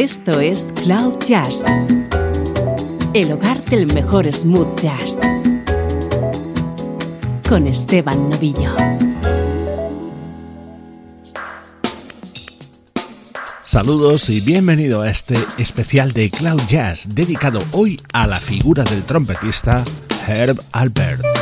Esto es Cloud Jazz, el hogar del mejor smooth jazz, con Esteban Novillo. Saludos y bienvenido a este especial de Cloud Jazz dedicado hoy a la figura del trompetista Herb Alpert.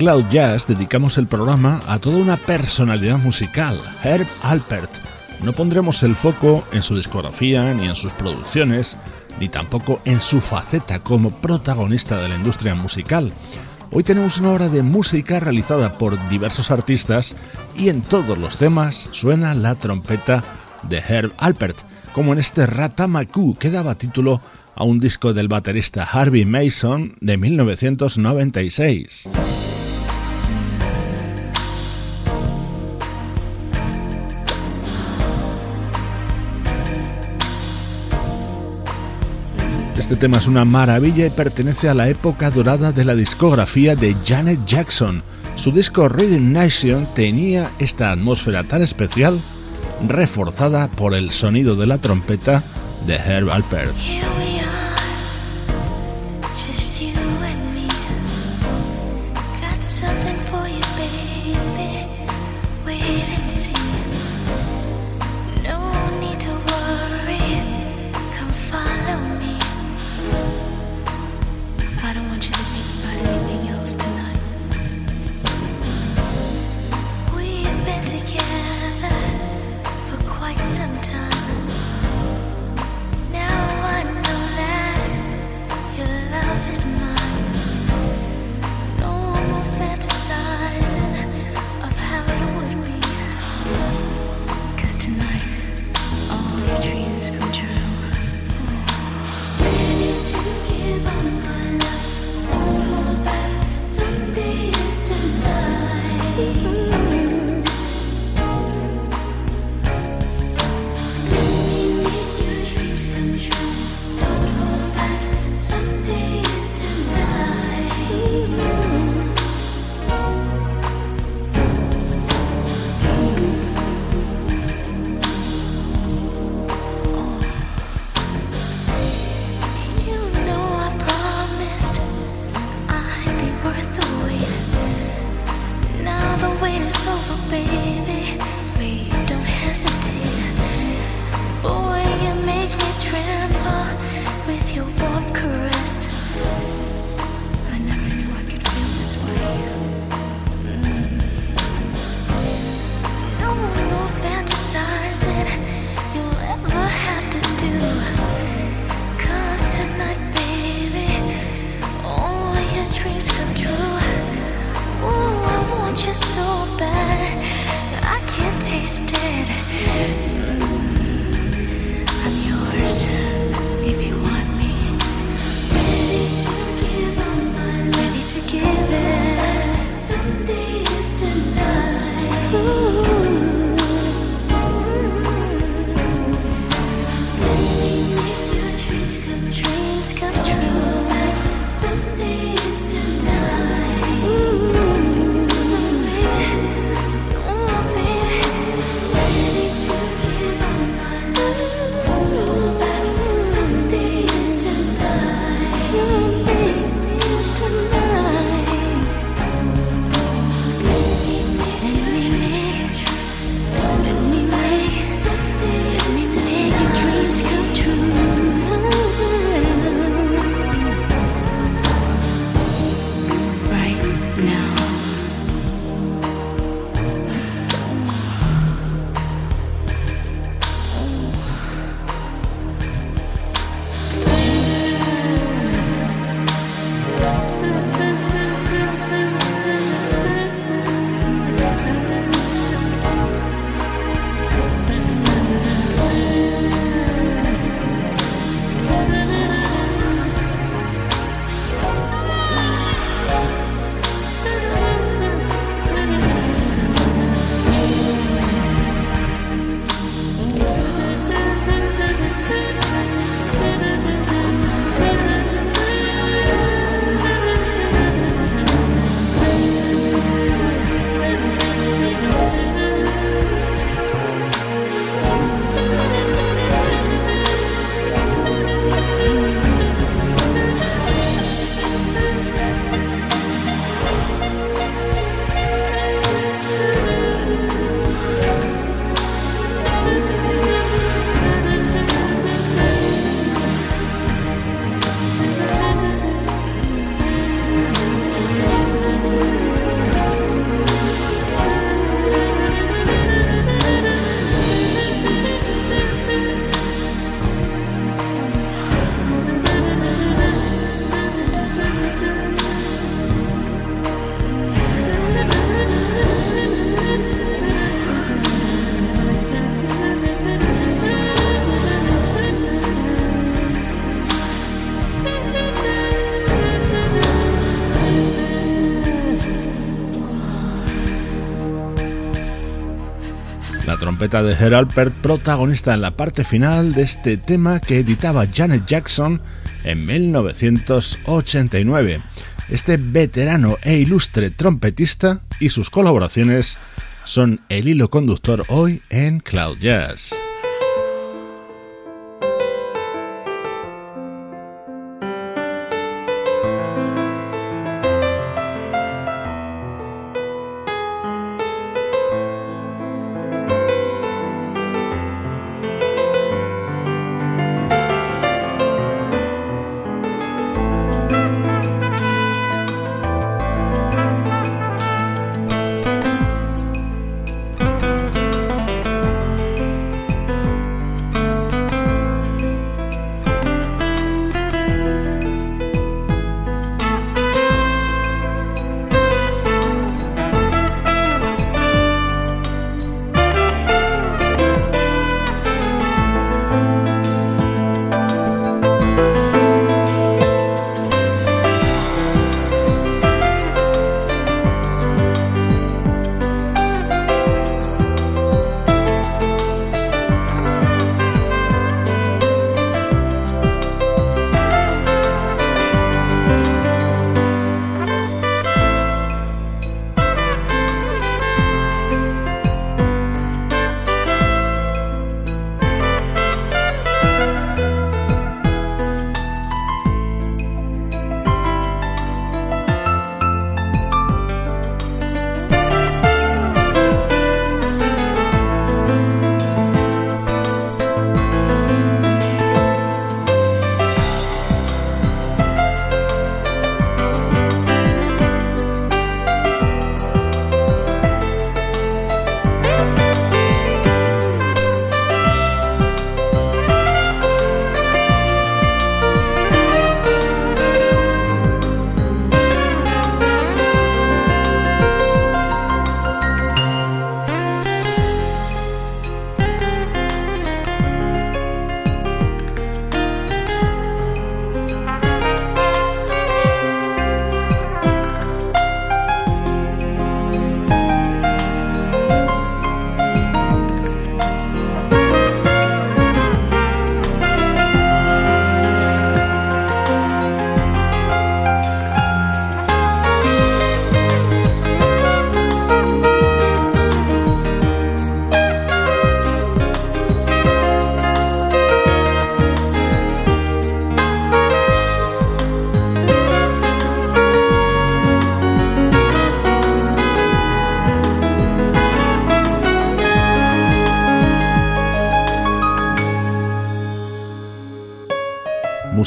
Cloud Jazz dedicamos el programa a toda una personalidad musical, Herb Alpert. No pondremos el foco en su discografía ni en sus producciones, ni tampoco en su faceta como protagonista de la industria musical. Hoy tenemos una hora de música realizada por diversos artistas y en todos los temas suena la trompeta de Herb Alpert, como en este Ratamaku que daba título a un disco del baterista Harvey Mason de 1996. Este tema es una maravilla y pertenece a la época dorada de la discografía de Janet Jackson. Su disco Rhythm Nation tenía esta atmósfera tan especial, reforzada por el sonido de la trompeta de Herb Alpert. De Herald Pert, protagonista en la parte final de este tema que editaba Janet Jackson en 1989. Este veterano e ilustre trompetista y sus colaboraciones son el hilo conductor hoy en Cloud Jazz.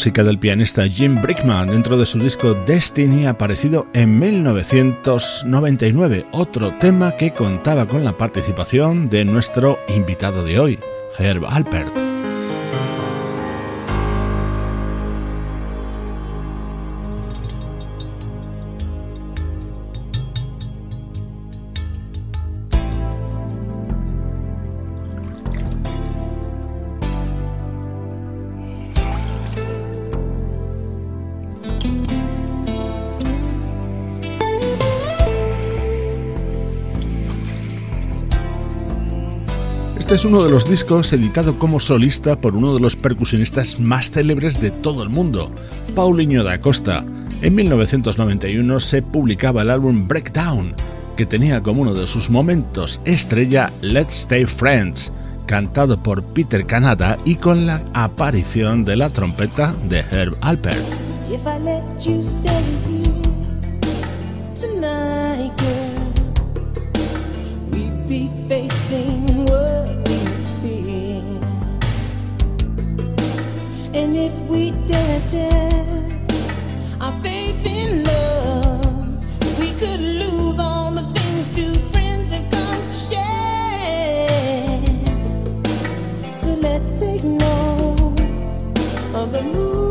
Música del pianista Jim Brickman dentro de su disco Destiny aparecido en 1999, otro tema que contaba con la participación de nuestro invitado de hoy, Herb Alpert. Este es uno de los discos editado como solista por uno de los percusionistas más célebres de todo el mundo, Paulinho da Costa. En 1991 se publicaba el álbum Breakdown, que tenía como uno de sus momentos estrella Let's Stay Friends, cantado por Peter Canada y con la aparición de la trompeta de Herb Alpert. And if we dare test our faith in love, we could lose all the things two friends have come to share. So let's take note of the move.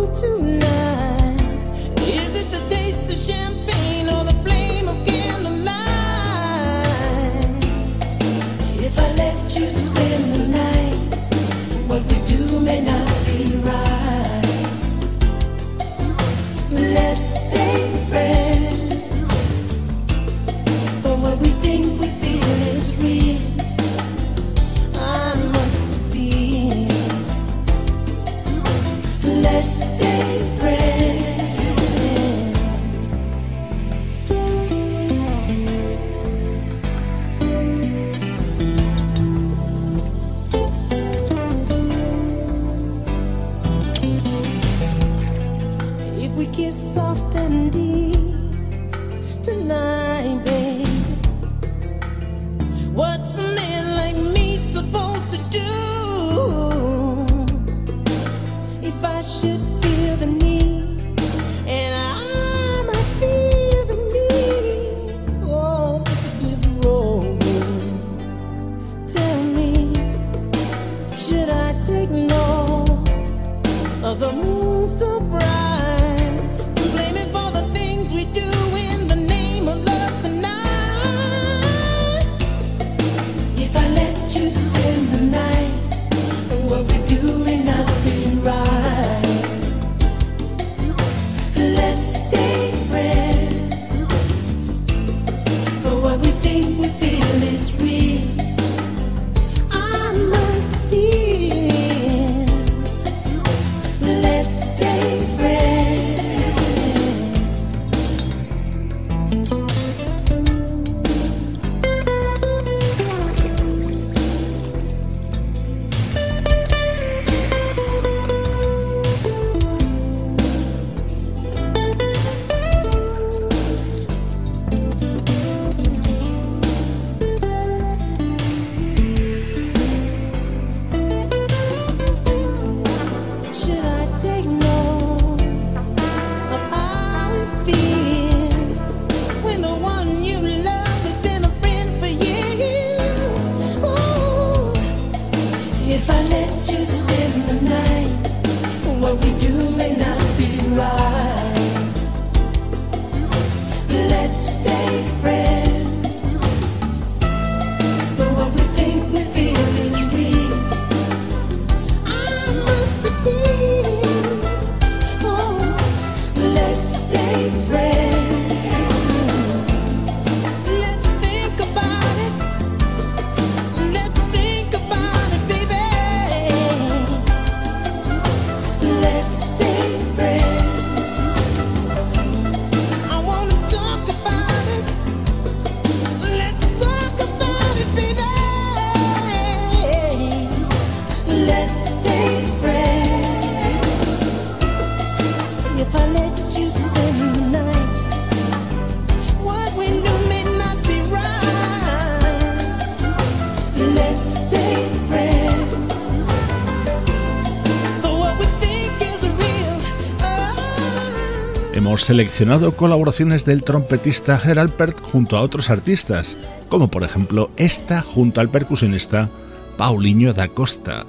Seleccionado colaboraciones del trompetista Gerald Pert junto a otros artistas, como por ejemplo esta junto al percusionista Paulinho da Costa.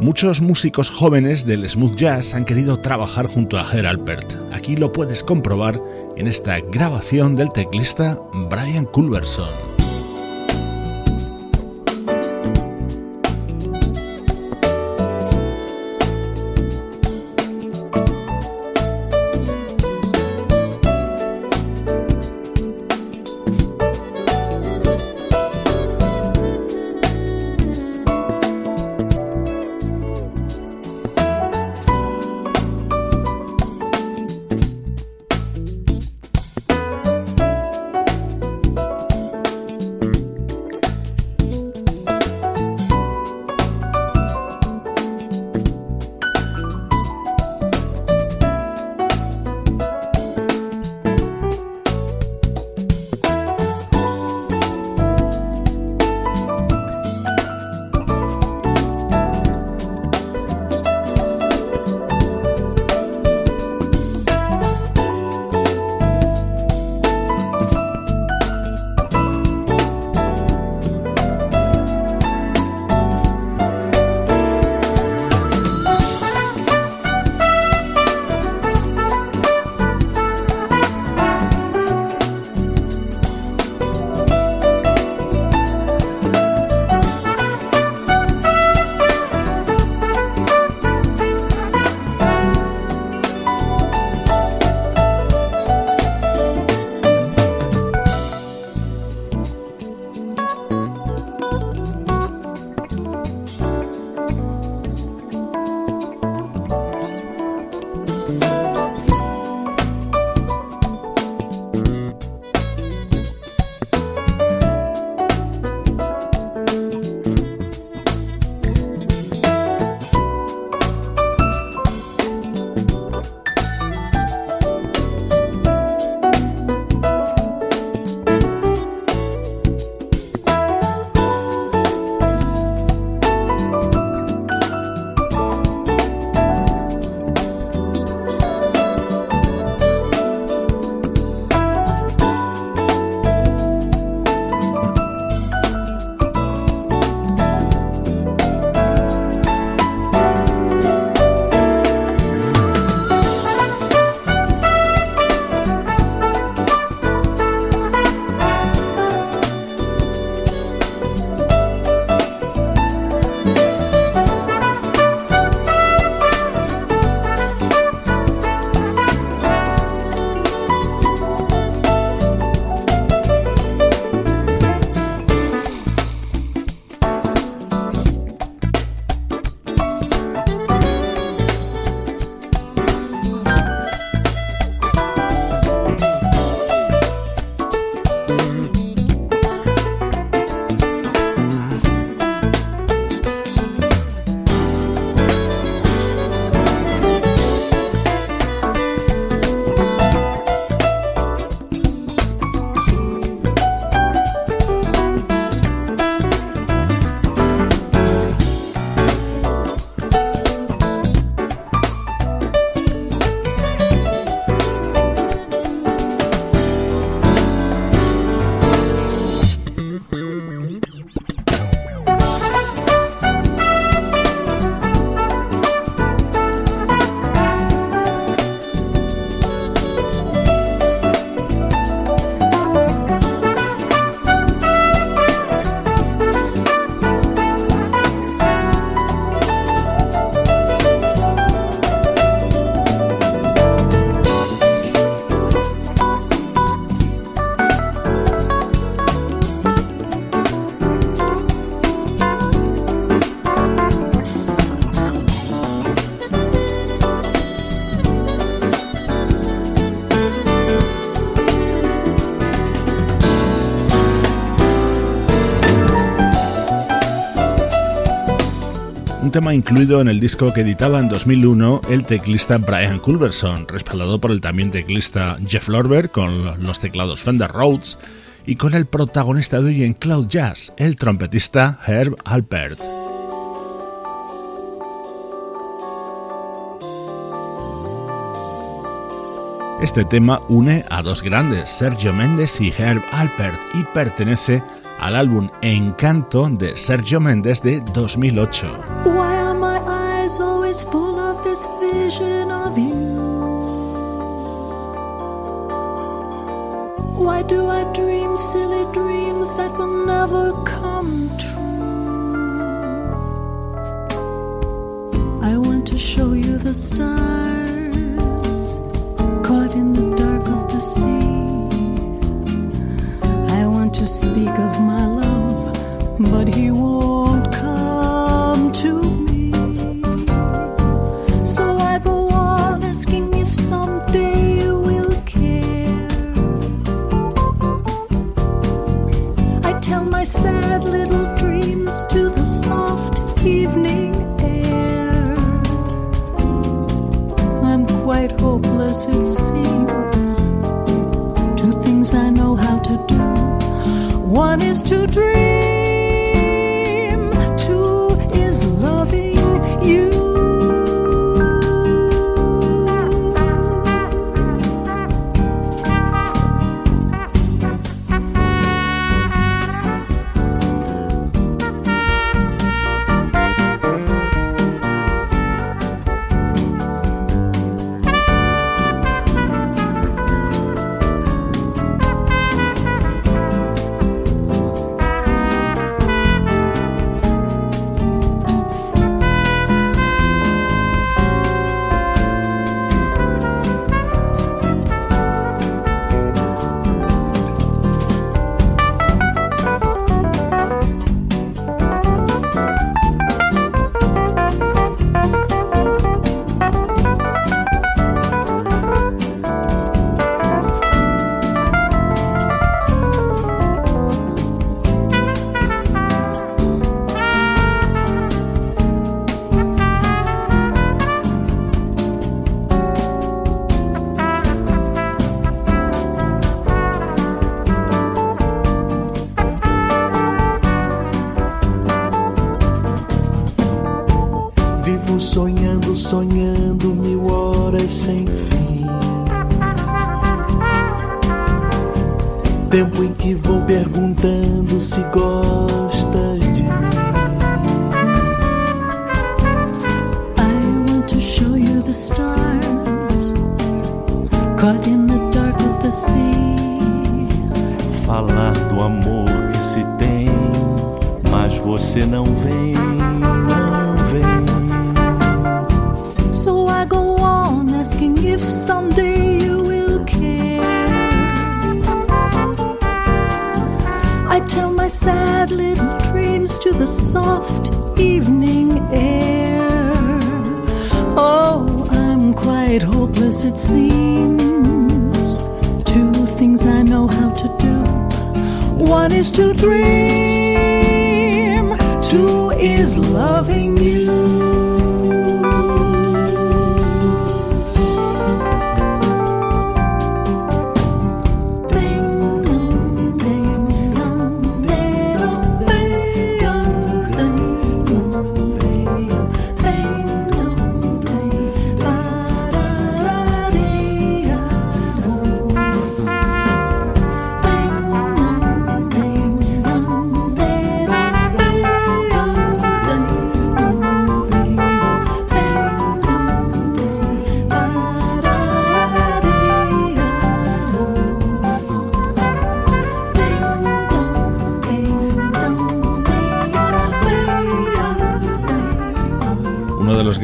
Muchos músicos jóvenes del smooth jazz han querido trabajar junto a Gerald Pert. Aquí lo puedes comprobar en esta grabación del teclista Brian Culverson. Incluido en el disco que editaba en 2001 el teclista Brian Culberson, respaldado por el también teclista Jeff Lorber con los teclados Fender Rhodes y con el protagonista de hoy en Cloud Jazz, el trompetista Herb Alpert. Este tema une a dos grandes, Sergio Méndez y Herb Alpert, y pertenece al álbum Encanto de Sergio Méndez de 2008. Do I dream silly dreams that will never come true? I want to show you the stars caught in the dark of the sea. I want to speak of my love, but he won't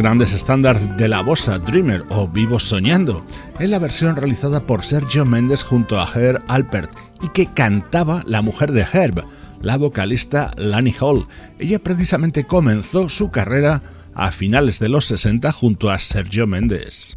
grandes estándares de la bossa Dreamer o Vivo Soñando, en la versión realizada por Sergio Méndez junto a Herb Alpert y que cantaba la mujer de Herb, la vocalista Lani Hall. Ella precisamente comenzó su carrera a finales de los 60 junto a Sergio Méndez.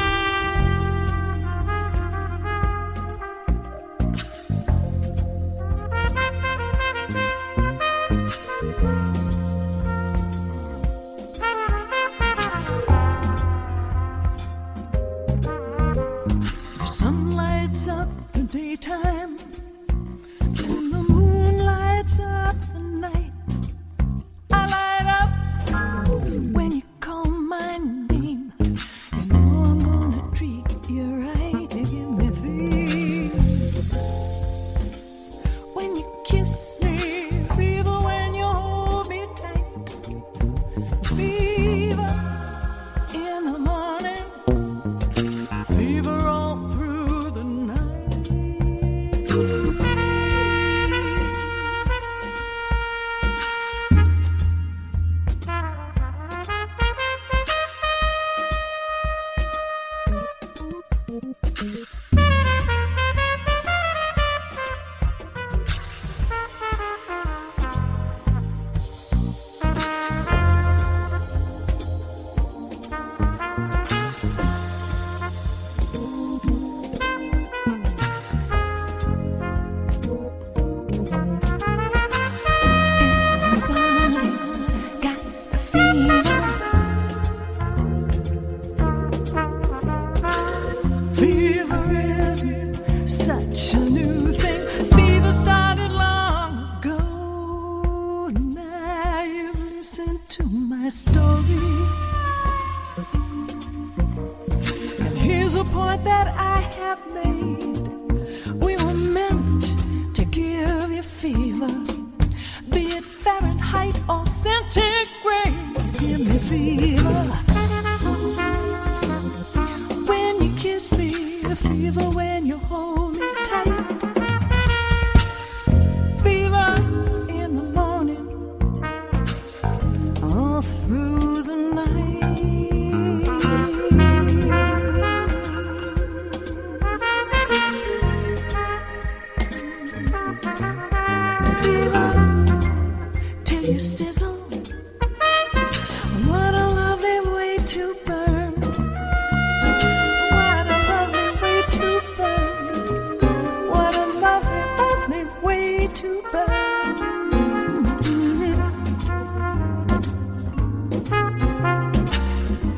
time.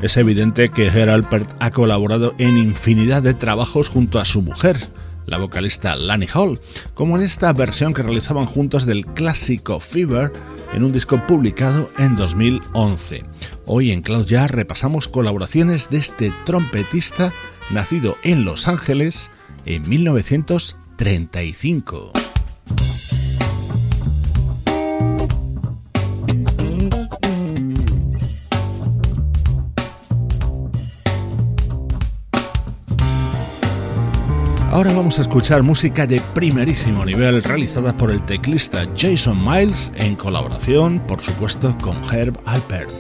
Es evidente que Herr Alpert ha colaborado en infinidad de trabajos junto a su mujer, la vocalista Lani Hall, como en esta versión que realizaban juntos del clásico Fever en un disco publicado en 2011. Hoy en Cloud Jazz repasamos colaboraciones de este trompetista nacido en Los Ángeles en 1935. Ahora vamos a escuchar música de primerísimo nivel realizada por el teclista Jason Miles en colaboración, por supuesto, con Herb Alpert.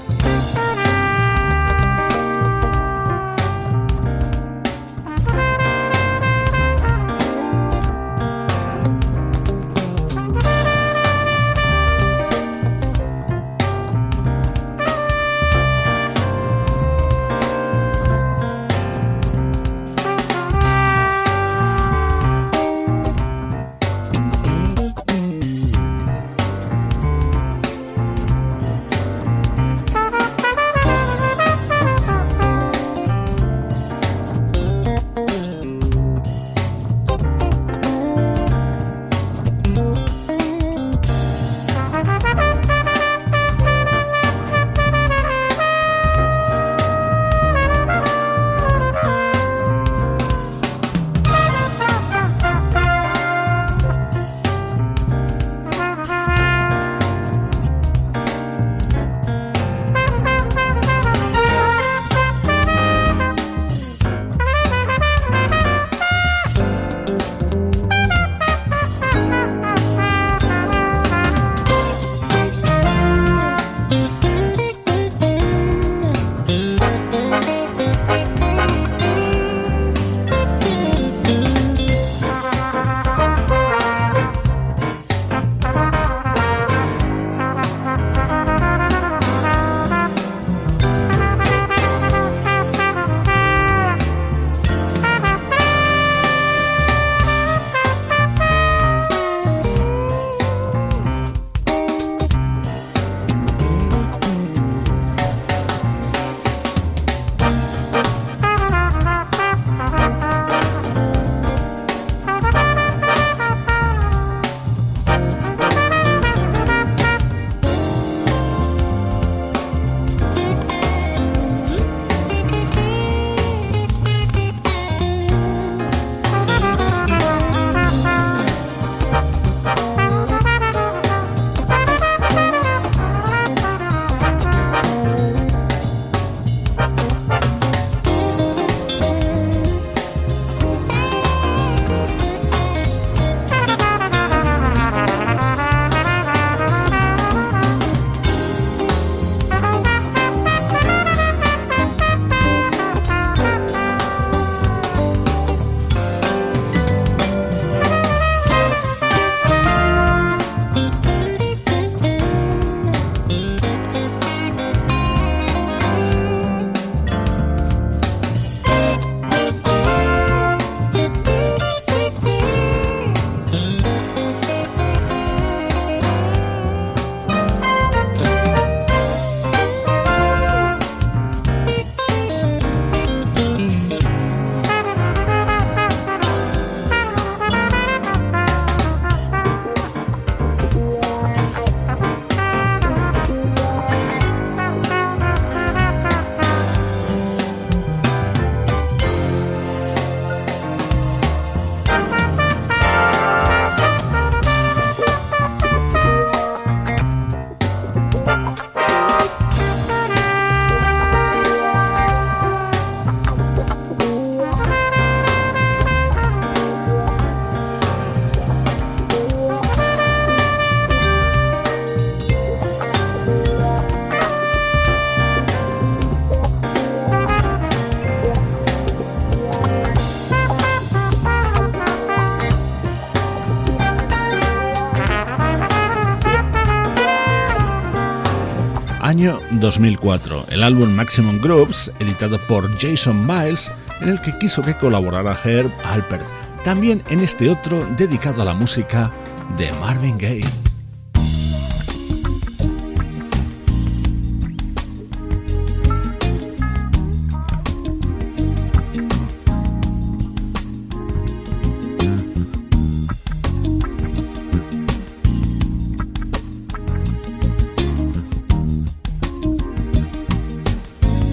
2004, el álbum Maximum Groups, editado por Jason Miles, en el que quiso que colaborara Herb Alpert, también en este otro dedicado a la música de Marvin Gaye.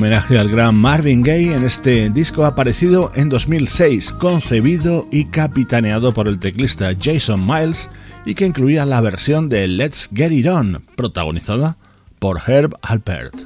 Homenaje al gran Marvin Gaye en este disco aparecido en 2006, concebido y capitaneado por el teclista Jason Miles y que incluía la versión de Let's Get It On, protagonizada por Herb Alpert.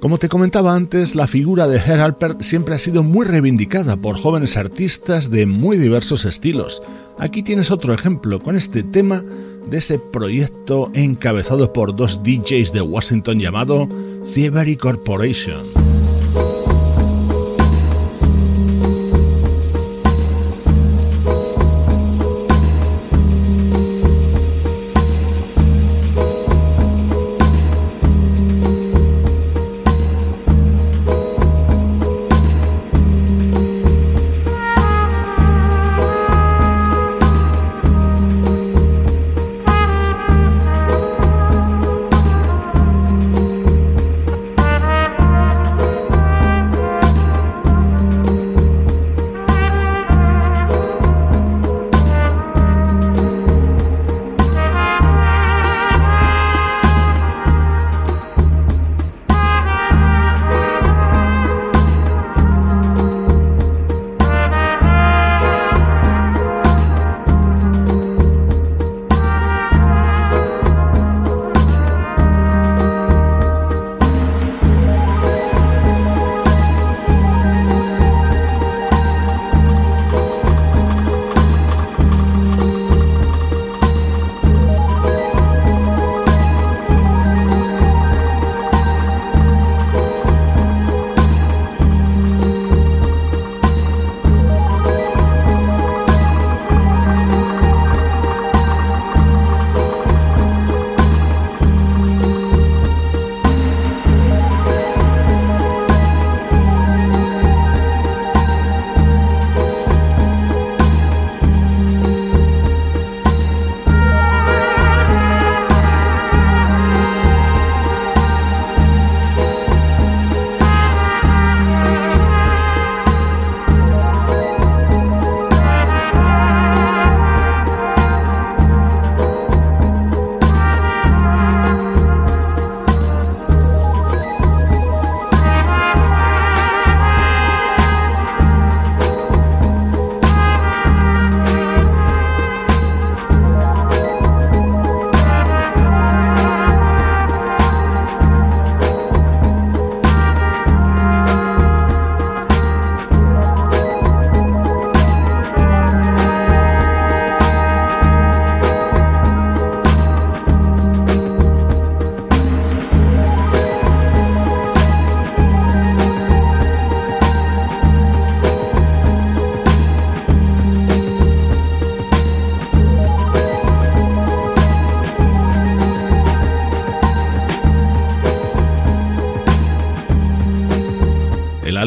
Como te comentaba antes, la figura de Herr Alpert siempre ha sido muy reivindicada por jóvenes artistas de muy diversos estilos. Aquí tienes otro ejemplo con este tema de ese proyecto encabezado por dos DJs de Washington llamado Thievery Corporation.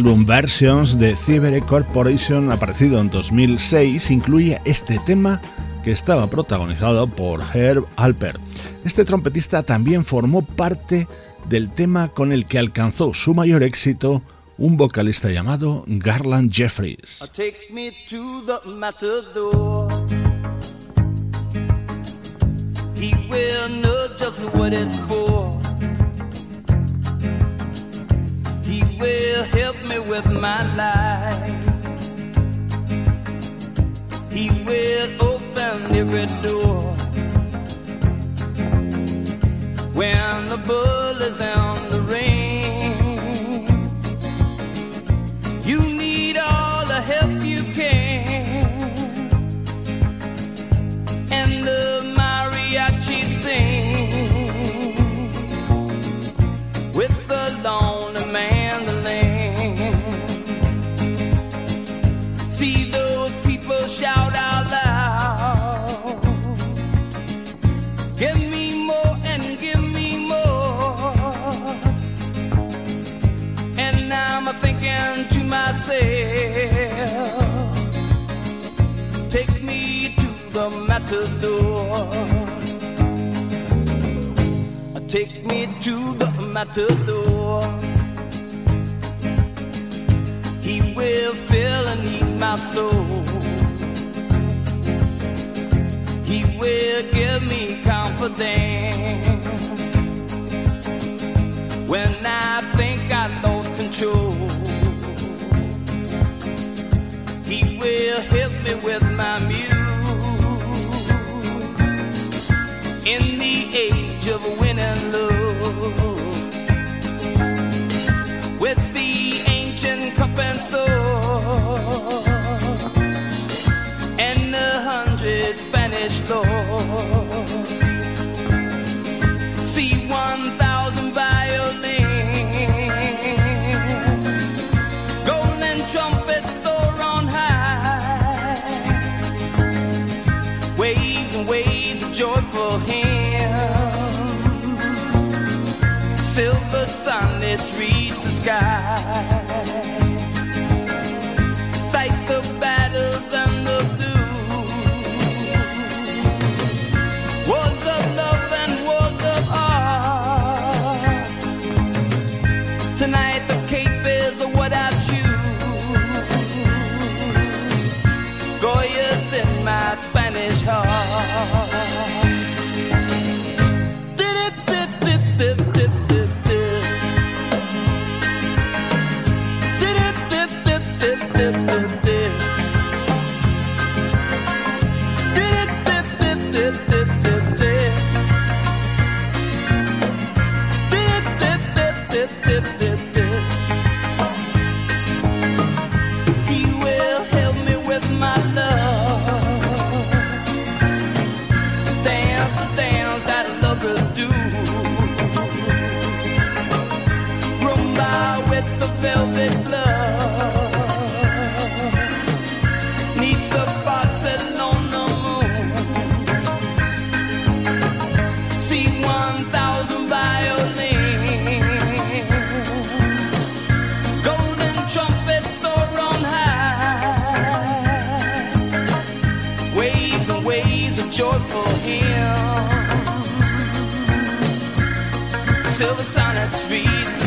Álbum Versions de Cibere Corporation, aparecido en 2006, incluye este tema que estaba protagonizado por Herb Alpert. Este trompetista también formó parte del tema con el que alcanzó su mayor éxito un vocalista llamado Garland Jeffries. He will help me with my life. He will open every door. When the bull is on Take me to the matador. He will fill and ease my soul. He will give me confidence when I think I lost control. He will help me with my muse in the age of winning love. With the ancient cup and sword and a hundred Spanish lords. please.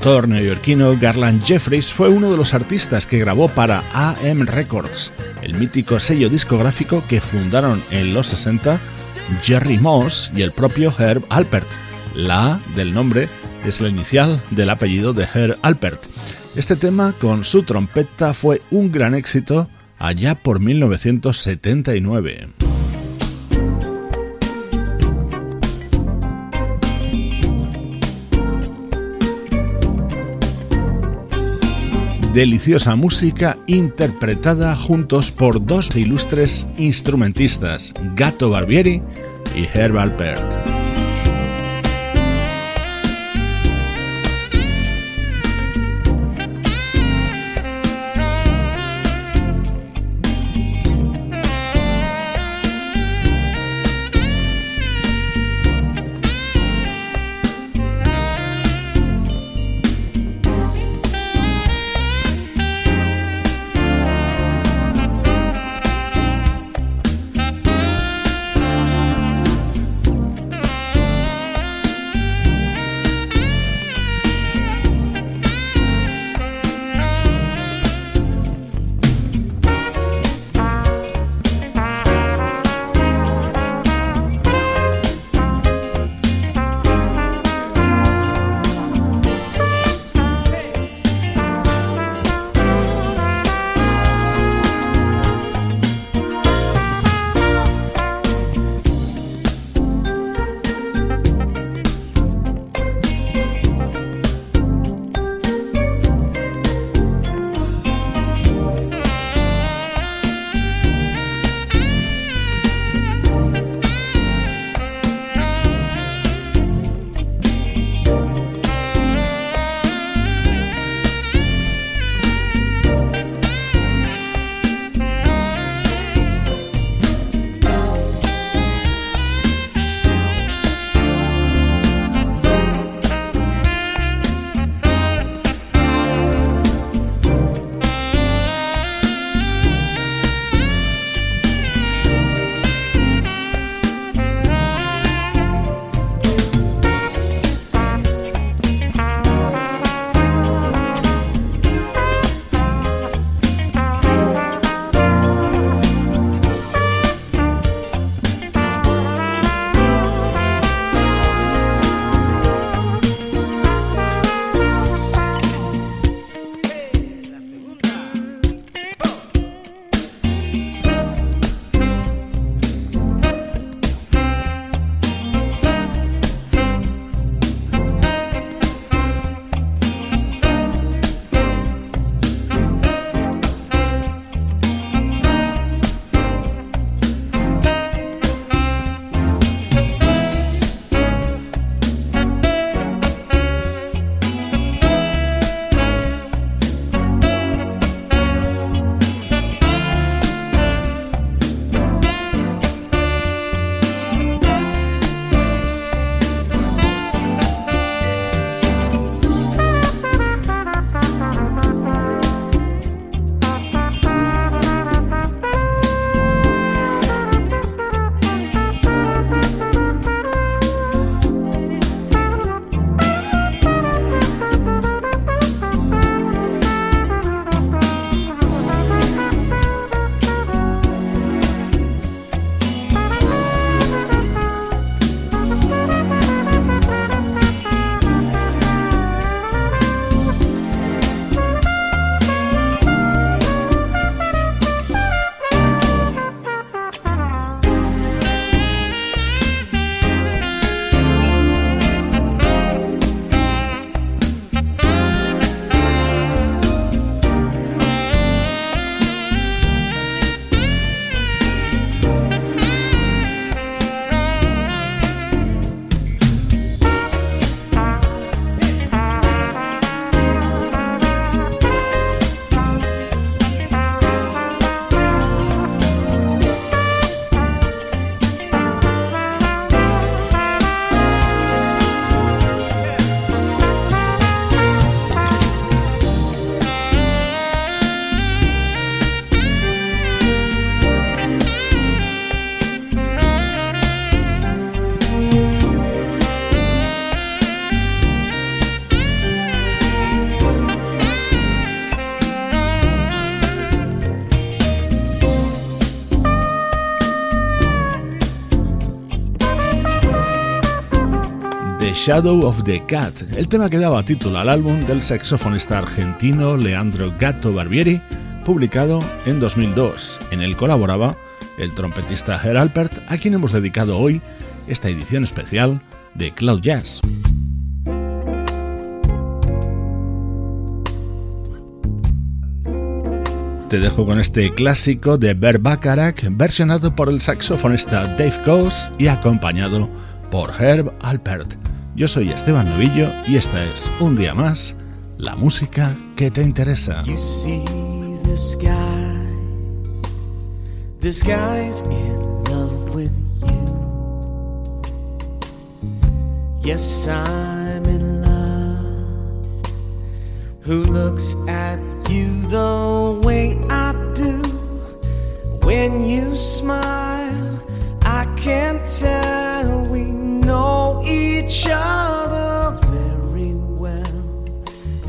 Cantautor neoyorquino Garland Jeffries fue uno de los artistas que grabó para AM Records, el mítico sello discográfico que fundaron en los 60 Jerry Moss y el propio Herb Alpert. La A del nombre es la inicial del apellido de Herb Alpert. Este tema con su trompeta fue un gran éxito allá por 1979. Deliciosa música interpretada juntos por dos ilustres instrumentistas, Gato Barbieri y Herb Alpert. Shadow of the Cat, el tema que daba título al álbum del saxofonista argentino Leandro Gatto Barbieri, publicado en 2002. En él colaboraba el trompetista Herr Alpert, a quien hemos dedicado hoy esta edición especial de Cloud Jazz. te dejo con este clásico de Bert Bacharach, versionado por el saxofonista Dave Coase y acompañado por Herb Alpert. Yo soy Esteban Novillo y esta es un día más la música que te interesa. You see the sky. The sky's in love with you. Yes, I'm in love. Who looks at you the way I do? When you smile, I can tell know each other very well.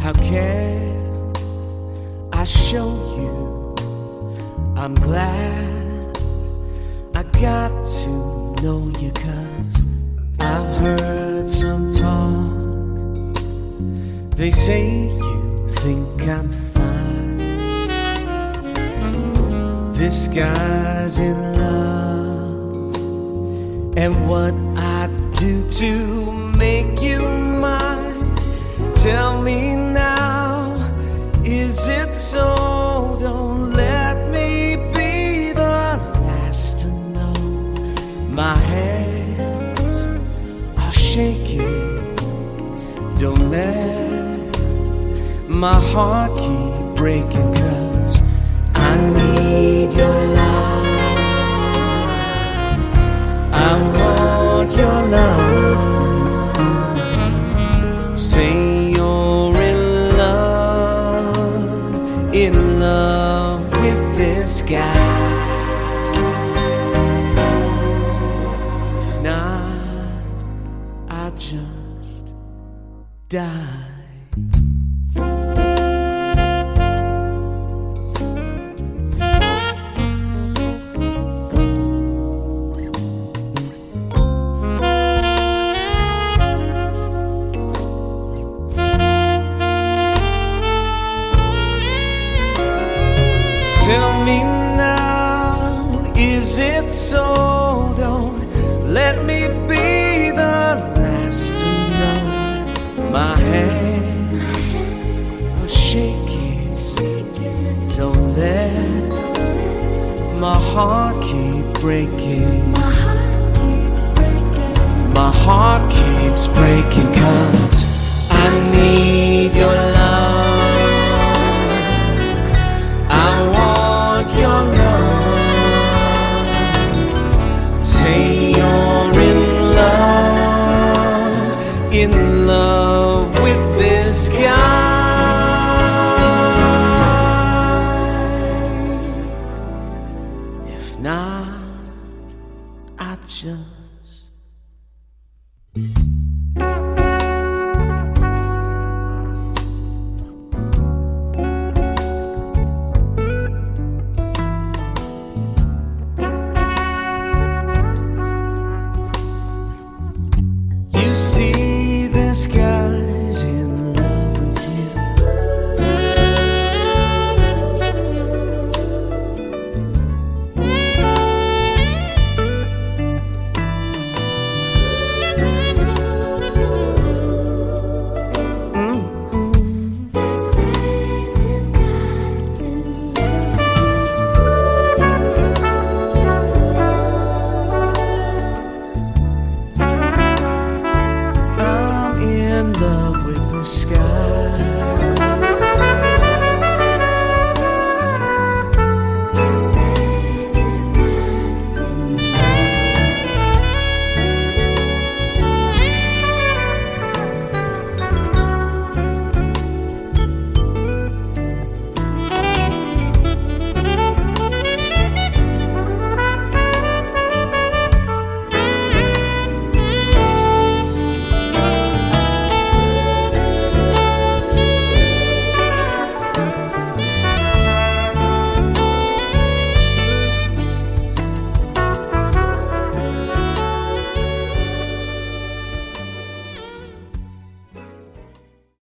How can I show you? I'm glad I got to know you cause I've heard some talk. They say you think I'm fine. This guy's in love. And what I do to make you mine. Tell me now, is it so? Don't let me be the last to know. My hands are shaking. Don't let my heart keep breaking, cause I need your love. Want your love. Say you're in love, in love with this guy. Keep breaking. My heart keeps breaking cause I need your love. I want your love. Say you're in love, in love with this guy.